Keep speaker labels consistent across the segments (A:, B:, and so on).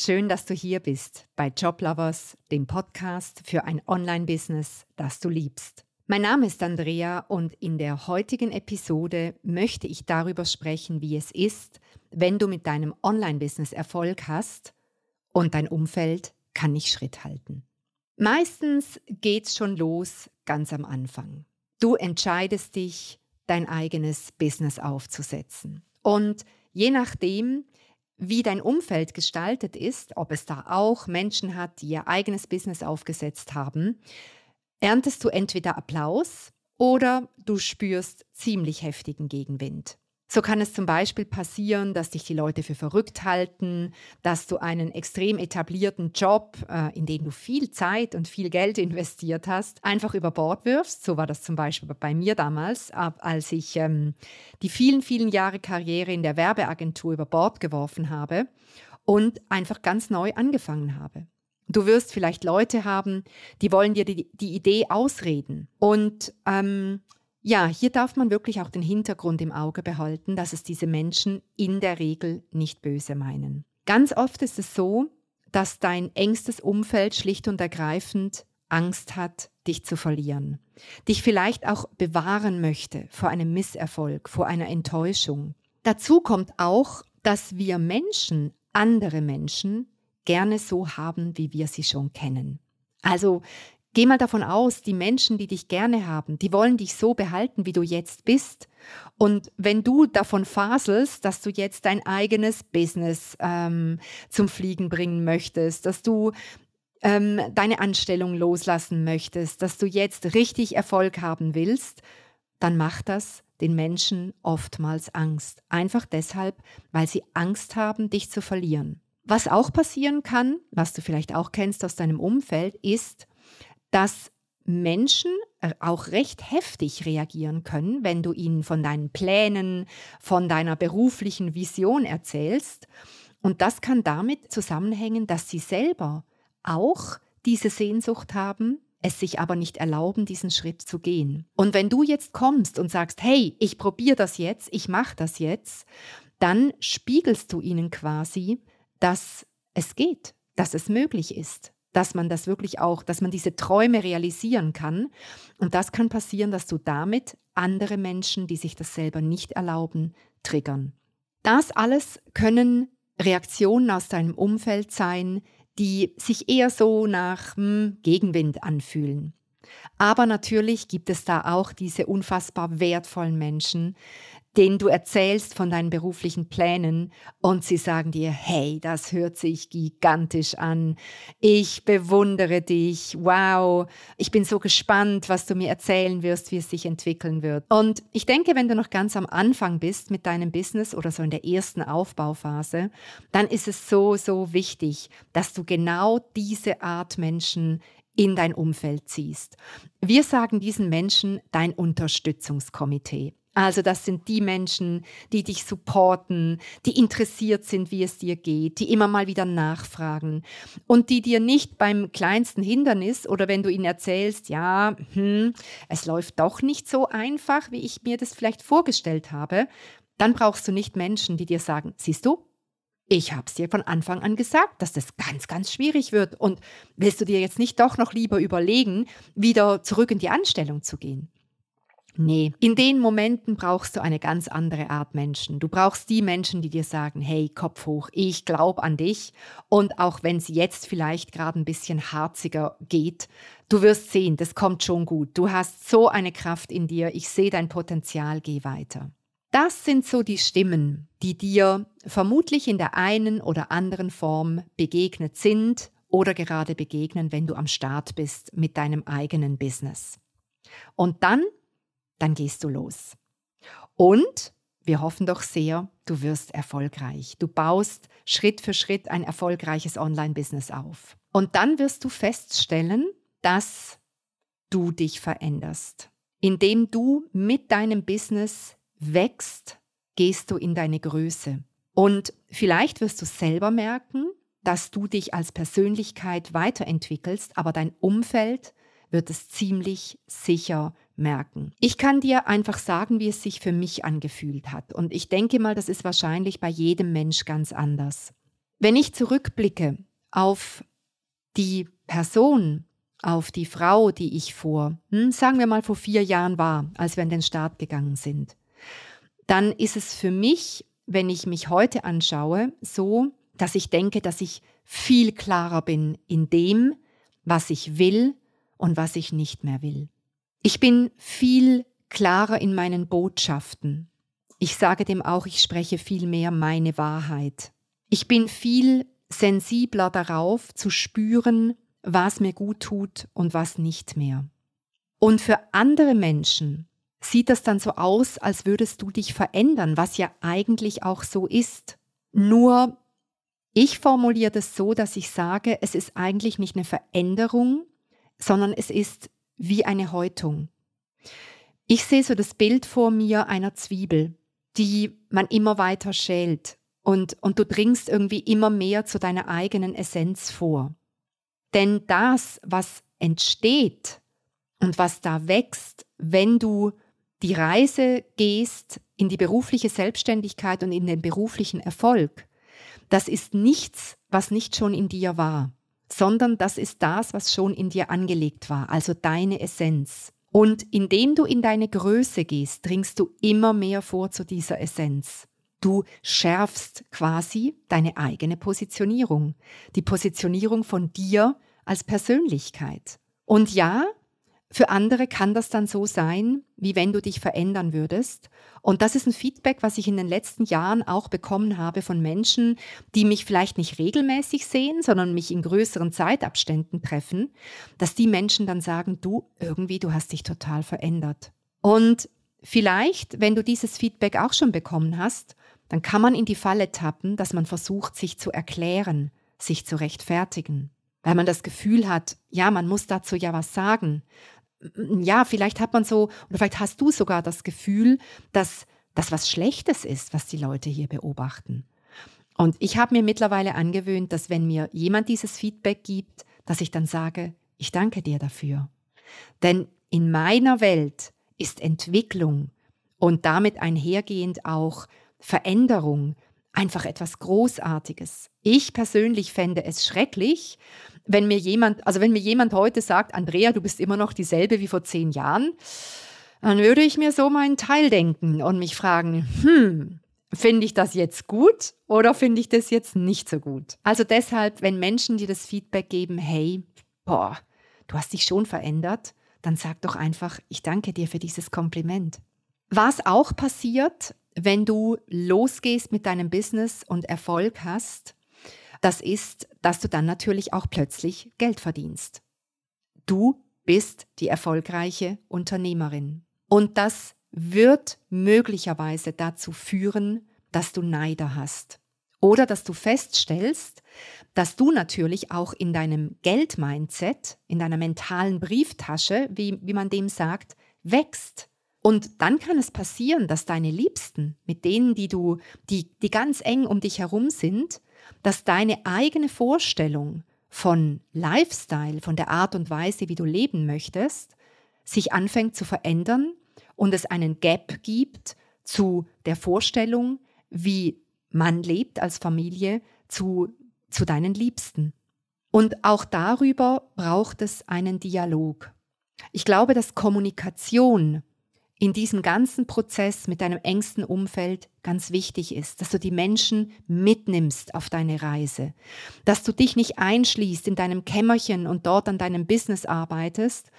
A: schön, dass du hier bist bei Joblovers, dem Podcast für ein Online-Business, das du liebst. Mein Name ist Andrea und in der heutigen Episode möchte ich darüber sprechen, wie es ist, wenn du mit deinem Online-Business Erfolg hast und dein Umfeld kann nicht Schritt halten. Meistens geht's schon los ganz am Anfang. Du entscheidest dich, dein eigenes Business aufzusetzen. Und je nachdem, wie dein Umfeld gestaltet ist, ob es da auch Menschen hat, die ihr eigenes Business aufgesetzt haben, erntest du entweder Applaus oder du spürst ziemlich heftigen Gegenwind. So kann es zum Beispiel passieren, dass dich die Leute für verrückt halten, dass du einen extrem etablierten Job, äh, in den du viel Zeit und viel Geld investiert hast, einfach über Bord wirfst. So war das zum Beispiel bei mir damals, als ich ähm, die vielen, vielen Jahre Karriere in der Werbeagentur über Bord geworfen habe und einfach ganz neu angefangen habe. Du wirst vielleicht Leute haben, die wollen dir die, die Idee ausreden. Und ähm, ja, hier darf man wirklich auch den Hintergrund im Auge behalten, dass es diese Menschen in der Regel nicht böse meinen. Ganz oft ist es so, dass dein engstes Umfeld schlicht und ergreifend Angst hat, dich zu verlieren, dich vielleicht auch bewahren möchte vor einem Misserfolg, vor einer Enttäuschung. Dazu kommt auch, dass wir Menschen, andere Menschen, gerne so haben, wie wir sie schon kennen. Also Geh mal davon aus, die Menschen, die dich gerne haben, die wollen dich so behalten, wie du jetzt bist. Und wenn du davon faselst, dass du jetzt dein eigenes Business ähm, zum Fliegen bringen möchtest, dass du ähm, deine Anstellung loslassen möchtest, dass du jetzt richtig Erfolg haben willst, dann macht das den Menschen oftmals Angst. Einfach deshalb, weil sie Angst haben, dich zu verlieren. Was auch passieren kann, was du vielleicht auch kennst aus deinem Umfeld, ist, dass Menschen äh, auch recht heftig reagieren können, wenn du ihnen von deinen Plänen, von deiner beruflichen Vision erzählst. Und das kann damit zusammenhängen, dass sie selber auch diese Sehnsucht haben, es sich aber nicht erlauben, diesen Schritt zu gehen. Und wenn du jetzt kommst und sagst, hey, ich probiere das jetzt, ich mache das jetzt, dann spiegelst du ihnen quasi, dass es geht, dass es möglich ist, dass man das wirklich auch, dass man diese Träume realisieren kann. Und das kann passieren, dass du damit andere Menschen, die sich das selber nicht erlauben, triggern. Das alles können Reaktionen aus deinem Umfeld sein, die sich eher so nach hm, Gegenwind anfühlen. Aber natürlich gibt es da auch diese unfassbar wertvollen Menschen, denen du erzählst von deinen beruflichen Plänen und sie sagen dir, hey, das hört sich gigantisch an. Ich bewundere dich. Wow. Ich bin so gespannt, was du mir erzählen wirst, wie es sich entwickeln wird. Und ich denke, wenn du noch ganz am Anfang bist mit deinem Business oder so in der ersten Aufbauphase, dann ist es so, so wichtig, dass du genau diese Art Menschen in dein Umfeld ziehst. Wir sagen diesen Menschen dein Unterstützungskomitee. Also das sind die Menschen, die dich supporten, die interessiert sind, wie es dir geht, die immer mal wieder nachfragen und die dir nicht beim kleinsten Hindernis oder wenn du ihnen erzählst, ja, hm, es läuft doch nicht so einfach, wie ich mir das vielleicht vorgestellt habe, dann brauchst du nicht Menschen, die dir sagen, siehst du, ich habe es dir von Anfang an gesagt, dass das ganz, ganz schwierig wird und willst du dir jetzt nicht doch noch lieber überlegen, wieder zurück in die Anstellung zu gehen? Nee, in den Momenten brauchst du eine ganz andere Art Menschen. Du brauchst die Menschen, die dir sagen, hey, Kopf hoch, ich glaube an dich. Und auch wenn es jetzt vielleicht gerade ein bisschen harziger geht, du wirst sehen, das kommt schon gut. Du hast so eine Kraft in dir, ich sehe dein Potenzial, geh weiter. Das sind so die Stimmen, die dir vermutlich in der einen oder anderen Form begegnet sind oder gerade begegnen, wenn du am Start bist mit deinem eigenen Business. Und dann dann gehst du los. Und wir hoffen doch sehr, du wirst erfolgreich. Du baust Schritt für Schritt ein erfolgreiches Online-Business auf. Und dann wirst du feststellen, dass du dich veränderst. Indem du mit deinem Business wächst, gehst du in deine Größe. Und vielleicht wirst du selber merken, dass du dich als Persönlichkeit weiterentwickelst, aber dein Umfeld wird es ziemlich sicher merken. Ich kann dir einfach sagen, wie es sich für mich angefühlt hat. Und ich denke mal, das ist wahrscheinlich bei jedem Mensch ganz anders. Wenn ich zurückblicke auf die Person, auf die Frau, die ich vor, hm, sagen wir mal vor vier Jahren war, als wir in den Start gegangen sind, dann ist es für mich, wenn ich mich heute anschaue, so, dass ich denke, dass ich viel klarer bin in dem, was ich will und was ich nicht mehr will. Ich bin viel klarer in meinen Botschaften. Ich sage dem auch, ich spreche viel mehr meine Wahrheit. Ich bin viel sensibler darauf zu spüren, was mir gut tut und was nicht mehr. Und für andere Menschen sieht das dann so aus, als würdest du dich verändern, was ja eigentlich auch so ist. Nur ich formuliere das so, dass ich sage, es ist eigentlich nicht eine Veränderung, sondern es ist wie eine Häutung. Ich sehe so das Bild vor mir einer Zwiebel, die man immer weiter schält und, und du dringst irgendwie immer mehr zu deiner eigenen Essenz vor. Denn das, was entsteht und was da wächst, wenn du die Reise gehst in die berufliche Selbstständigkeit und in den beruflichen Erfolg, das ist nichts, was nicht schon in dir war, sondern das ist das, was schon in dir angelegt war, also deine Essenz. Und indem du in deine Größe gehst, dringst du immer mehr vor zu dieser Essenz. Du schärfst quasi deine eigene Positionierung, die Positionierung von dir als Persönlichkeit. Und ja, für andere kann das dann so sein, wie wenn du dich verändern würdest. Und das ist ein Feedback, was ich in den letzten Jahren auch bekommen habe von Menschen, die mich vielleicht nicht regelmäßig sehen, sondern mich in größeren Zeitabständen treffen, dass die Menschen dann sagen, du, irgendwie, du hast dich total verändert. Und vielleicht, wenn du dieses Feedback auch schon bekommen hast, dann kann man in die Falle tappen, dass man versucht, sich zu erklären, sich zu rechtfertigen. Weil man das Gefühl hat, ja, man muss dazu ja was sagen. Ja, vielleicht hat man so, oder vielleicht hast du sogar das Gefühl, dass das was Schlechtes ist, was die Leute hier beobachten. Und ich habe mir mittlerweile angewöhnt, dass wenn mir jemand dieses Feedback gibt, dass ich dann sage, ich danke dir dafür. Denn in meiner Welt ist Entwicklung und damit einhergehend auch Veränderung einfach etwas Großartiges. Ich persönlich fände es schrecklich, wenn mir jemand, also wenn mir jemand heute sagt, Andrea, du bist immer noch dieselbe wie vor zehn Jahren, dann würde ich mir so meinen Teil denken und mich fragen, hm, finde ich das jetzt gut oder finde ich das jetzt nicht so gut? Also deshalb, wenn Menschen dir das Feedback geben, hey, boah, du hast dich schon verändert, dann sag doch einfach, ich danke dir für dieses Kompliment. Was auch passiert, wenn du losgehst mit deinem Business und Erfolg hast, das ist, dass du dann natürlich auch plötzlich Geld verdienst. Du bist die erfolgreiche Unternehmerin. Und das wird möglicherweise dazu führen, dass du Neider hast. Oder dass du feststellst, dass du natürlich auch in deinem Geldmindset, in deiner mentalen Brieftasche, wie, wie man dem sagt, wächst. Und dann kann es passieren, dass deine Liebsten, mit denen, die du, die, die ganz eng um dich herum sind, dass deine eigene Vorstellung von Lifestyle, von der Art und Weise, wie du leben möchtest, sich anfängt zu verändern und es einen Gap gibt zu der Vorstellung, wie man lebt als Familie, zu, zu deinen Liebsten. Und auch darüber braucht es einen Dialog. Ich glaube, dass Kommunikation in diesem ganzen Prozess mit deinem engsten Umfeld ganz wichtig ist, dass du die Menschen mitnimmst auf deine Reise, dass du dich nicht einschließt in deinem Kämmerchen und dort an deinem Business arbeitest,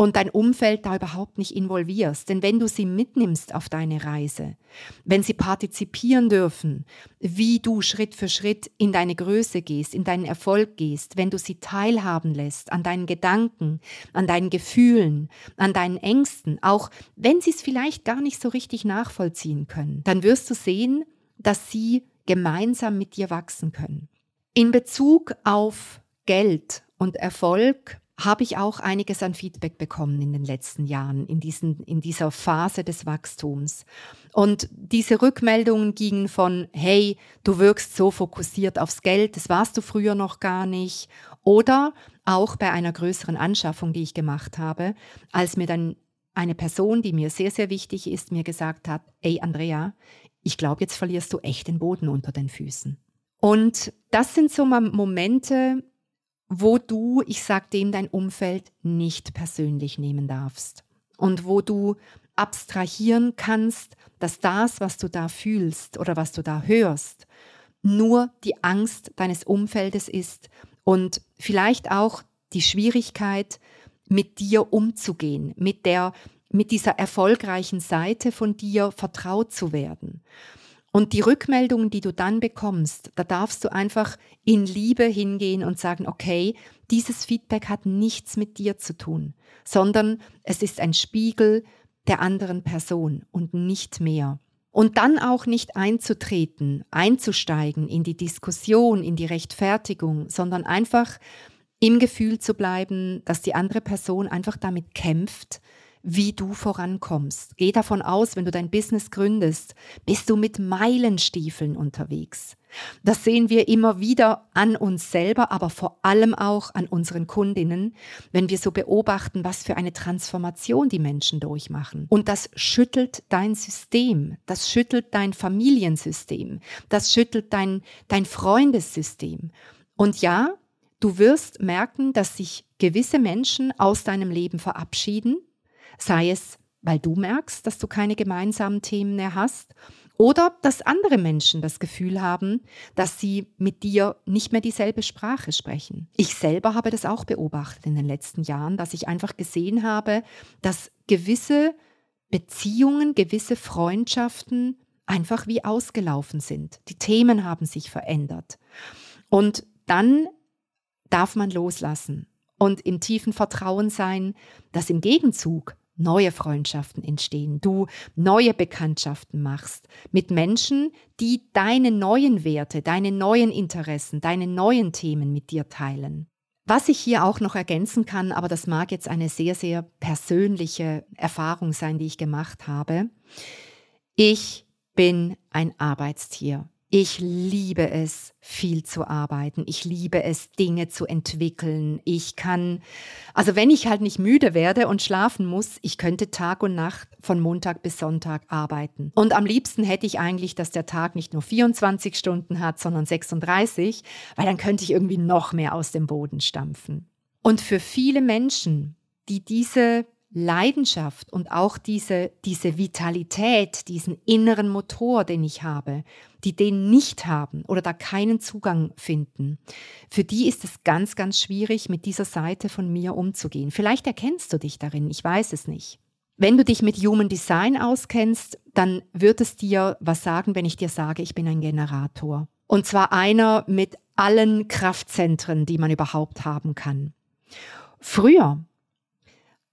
A: und dein Umfeld da überhaupt nicht involvierst. Denn wenn du sie mitnimmst auf deine Reise, wenn sie partizipieren dürfen, wie du Schritt für Schritt in deine Größe gehst, in deinen Erfolg gehst, wenn du sie teilhaben lässt an deinen Gedanken, an deinen Gefühlen, an deinen Ängsten, auch wenn sie es vielleicht gar nicht so richtig nachvollziehen können, dann wirst du sehen, dass sie gemeinsam mit dir wachsen können. In Bezug auf Geld und Erfolg habe ich auch einiges an Feedback bekommen in den letzten Jahren, in, diesen, in dieser Phase des Wachstums. Und diese Rückmeldungen gingen von, hey, du wirkst so fokussiert aufs Geld, das warst du früher noch gar nicht. Oder auch bei einer größeren Anschaffung, die ich gemacht habe, als mir dann eine Person, die mir sehr, sehr wichtig ist, mir gesagt hat, ey Andrea, ich glaube, jetzt verlierst du echt den Boden unter den Füßen. Und das sind so Momente, wo du, ich sag dem, dein Umfeld nicht persönlich nehmen darfst. Und wo du abstrahieren kannst, dass das, was du da fühlst oder was du da hörst, nur die Angst deines Umfeldes ist und vielleicht auch die Schwierigkeit, mit dir umzugehen, mit der, mit dieser erfolgreichen Seite von dir vertraut zu werden. Und die Rückmeldungen, die du dann bekommst, da darfst du einfach in Liebe hingehen und sagen, okay, dieses Feedback hat nichts mit dir zu tun, sondern es ist ein Spiegel der anderen Person und nicht mehr. Und dann auch nicht einzutreten, einzusteigen in die Diskussion, in die Rechtfertigung, sondern einfach im Gefühl zu bleiben, dass die andere Person einfach damit kämpft, wie du vorankommst. Geh davon aus, wenn du dein Business gründest, bist du mit Meilenstiefeln unterwegs. Das sehen wir immer wieder an uns selber, aber vor allem auch an unseren Kundinnen, wenn wir so beobachten, was für eine Transformation die Menschen durchmachen. Und das schüttelt dein System, das schüttelt dein Familiensystem, das schüttelt dein, dein Freundessystem. Und ja, du wirst merken, dass sich gewisse Menschen aus deinem Leben verabschieden, sei es, weil du merkst, dass du keine gemeinsamen Themen mehr hast, oder dass andere Menschen das Gefühl haben, dass sie mit dir nicht mehr dieselbe Sprache sprechen. Ich selber habe das auch beobachtet in den letzten Jahren, dass ich einfach gesehen habe, dass gewisse Beziehungen, gewisse Freundschaften einfach wie ausgelaufen sind. Die Themen haben sich verändert. Und dann darf man loslassen und im tiefen Vertrauen sein, dass im Gegenzug neue Freundschaften entstehen, du neue Bekanntschaften machst mit Menschen, die deine neuen Werte, deine neuen Interessen, deine neuen Themen mit dir teilen. Was ich hier auch noch ergänzen kann, aber das mag jetzt eine sehr, sehr persönliche Erfahrung sein, die ich gemacht habe. Ich bin ein Arbeitstier. Ich liebe es, viel zu arbeiten. Ich liebe es, Dinge zu entwickeln. Ich kann, also wenn ich halt nicht müde werde und schlafen muss, ich könnte Tag und Nacht von Montag bis Sonntag arbeiten. Und am liebsten hätte ich eigentlich, dass der Tag nicht nur 24 Stunden hat, sondern 36, weil dann könnte ich irgendwie noch mehr aus dem Boden stampfen. Und für viele Menschen, die diese Leidenschaft und auch diese, diese Vitalität, diesen inneren Motor, den ich habe, die den nicht haben oder da keinen Zugang finden, für die ist es ganz, ganz schwierig, mit dieser Seite von mir umzugehen. Vielleicht erkennst du dich darin, ich weiß es nicht. Wenn du dich mit Human Design auskennst, dann wird es dir was sagen, wenn ich dir sage, ich bin ein Generator. Und zwar einer mit allen Kraftzentren, die man überhaupt haben kann. Früher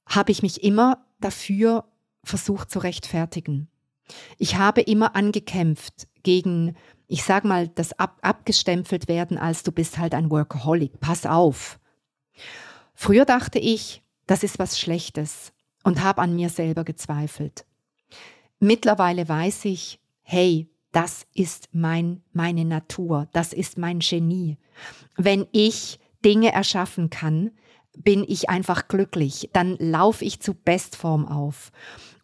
A: habe ich mich immer dafür versucht zu rechtfertigen. Ich habe immer angekämpft gegen, ich sag mal, das ab, abgestempelt werden als du bist halt ein Workaholic. Pass auf. Früher dachte ich, das ist was Schlechtes und habe an mir selber gezweifelt. Mittlerweile weiß ich, hey, das ist mein, meine Natur, das ist mein Genie. Wenn ich Dinge erschaffen kann, bin ich einfach glücklich, dann laufe ich zu Bestform auf.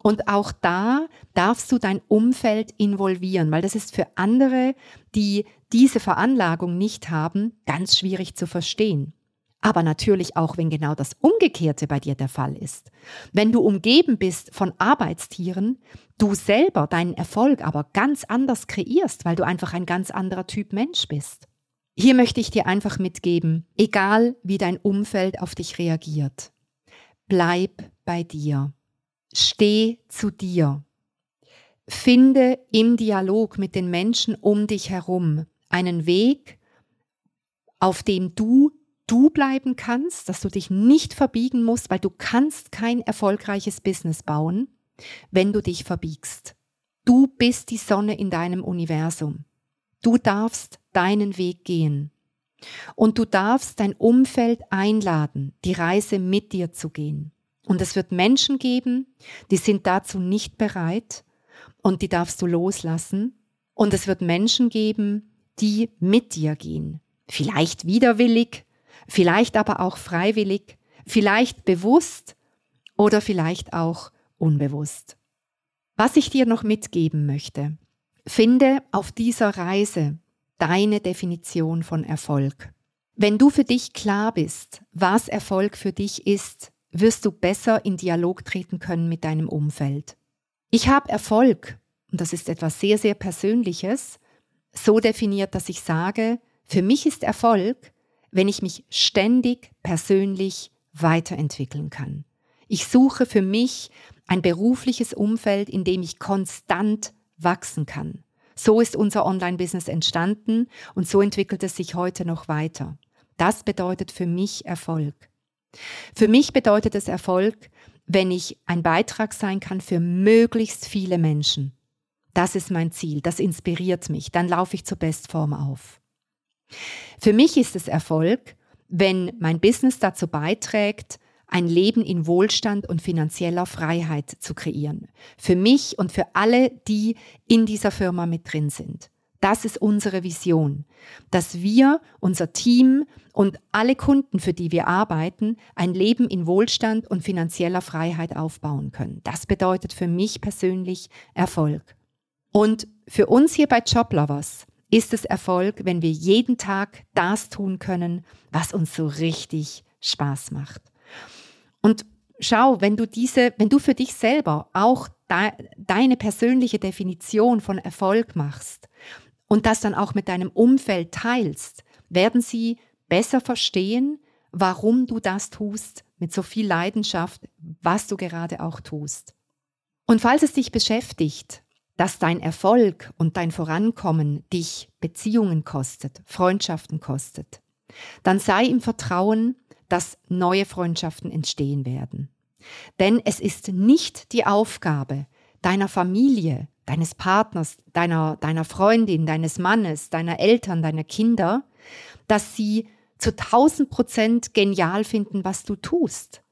A: Und auch da darfst du dein Umfeld involvieren, weil das ist für andere, die diese Veranlagung nicht haben, ganz schwierig zu verstehen. Aber natürlich auch, wenn genau das Umgekehrte bei dir der Fall ist. Wenn du umgeben bist von Arbeitstieren, du selber deinen Erfolg aber ganz anders kreierst, weil du einfach ein ganz anderer Typ Mensch bist. Hier möchte ich dir einfach mitgeben, egal wie dein Umfeld auf dich reagiert, bleib bei dir. Steh zu dir. Finde im Dialog mit den Menschen um dich herum einen Weg, auf dem du du bleiben kannst, dass du dich nicht verbiegen musst, weil du kannst kein erfolgreiches Business bauen, wenn du dich verbiegst. Du bist die Sonne in deinem Universum. Du darfst deinen Weg gehen. Und du darfst dein Umfeld einladen, die Reise mit dir zu gehen. Und es wird Menschen geben, die sind dazu nicht bereit und die darfst du loslassen. Und es wird Menschen geben, die mit dir gehen. Vielleicht widerwillig, vielleicht aber auch freiwillig, vielleicht bewusst oder vielleicht auch unbewusst. Was ich dir noch mitgeben möchte, finde auf dieser Reise deine Definition von Erfolg. Wenn du für dich klar bist, was Erfolg für dich ist, wirst du besser in Dialog treten können mit deinem Umfeld. Ich habe Erfolg, und das ist etwas sehr, sehr Persönliches, so definiert, dass ich sage, für mich ist Erfolg, wenn ich mich ständig persönlich weiterentwickeln kann. Ich suche für mich ein berufliches Umfeld, in dem ich konstant wachsen kann. So ist unser Online-Business entstanden und so entwickelt es sich heute noch weiter. Das bedeutet für mich Erfolg. Für mich bedeutet es Erfolg, wenn ich ein Beitrag sein kann für möglichst viele Menschen. Das ist mein Ziel, das inspiriert mich, dann laufe ich zur Bestform auf. Für mich ist es Erfolg, wenn mein Business dazu beiträgt, ein Leben in Wohlstand und finanzieller Freiheit zu kreieren. Für mich und für alle, die in dieser Firma mit drin sind. Das ist unsere Vision, dass wir, unser Team und alle Kunden, für die wir arbeiten, ein Leben in Wohlstand und finanzieller Freiheit aufbauen können. Das bedeutet für mich persönlich Erfolg. Und für uns hier bei Joblovers ist es Erfolg, wenn wir jeden Tag das tun können, was uns so richtig Spaß macht. Und schau, wenn du diese, wenn du für dich selber auch de, deine persönliche Definition von Erfolg machst und das dann auch mit deinem Umfeld teilst, werden sie besser verstehen, warum du das tust mit so viel Leidenschaft, was du gerade auch tust. Und falls es dich beschäftigt, dass dein Erfolg und dein Vorankommen dich Beziehungen kostet, Freundschaften kostet, dann sei im Vertrauen, dass neue Freundschaften entstehen werden. Denn es ist nicht die Aufgabe deiner Familie, deines Partners, deiner, deiner Freundin, deines Mannes, deiner Eltern, deiner Kinder, dass sie zu tausend Prozent genial finden, was du tust.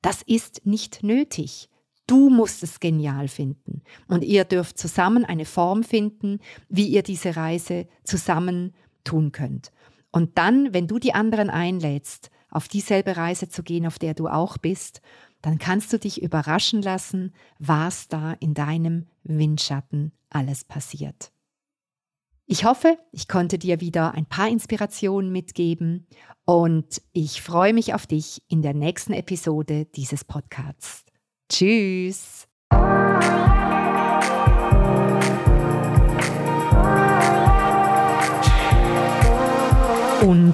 A: Das ist nicht nötig. Du musst es genial finden. Und ihr dürft zusammen eine Form finden, wie ihr diese Reise zusammen tun könnt. Und dann, wenn du die anderen einlädst, auf dieselbe Reise zu gehen, auf der du auch bist, dann kannst du dich überraschen lassen, was da in deinem Windschatten alles passiert. Ich hoffe, ich konnte dir wieder ein paar Inspirationen mitgeben und ich freue mich auf dich in der nächsten Episode dieses Podcasts. Tschüss.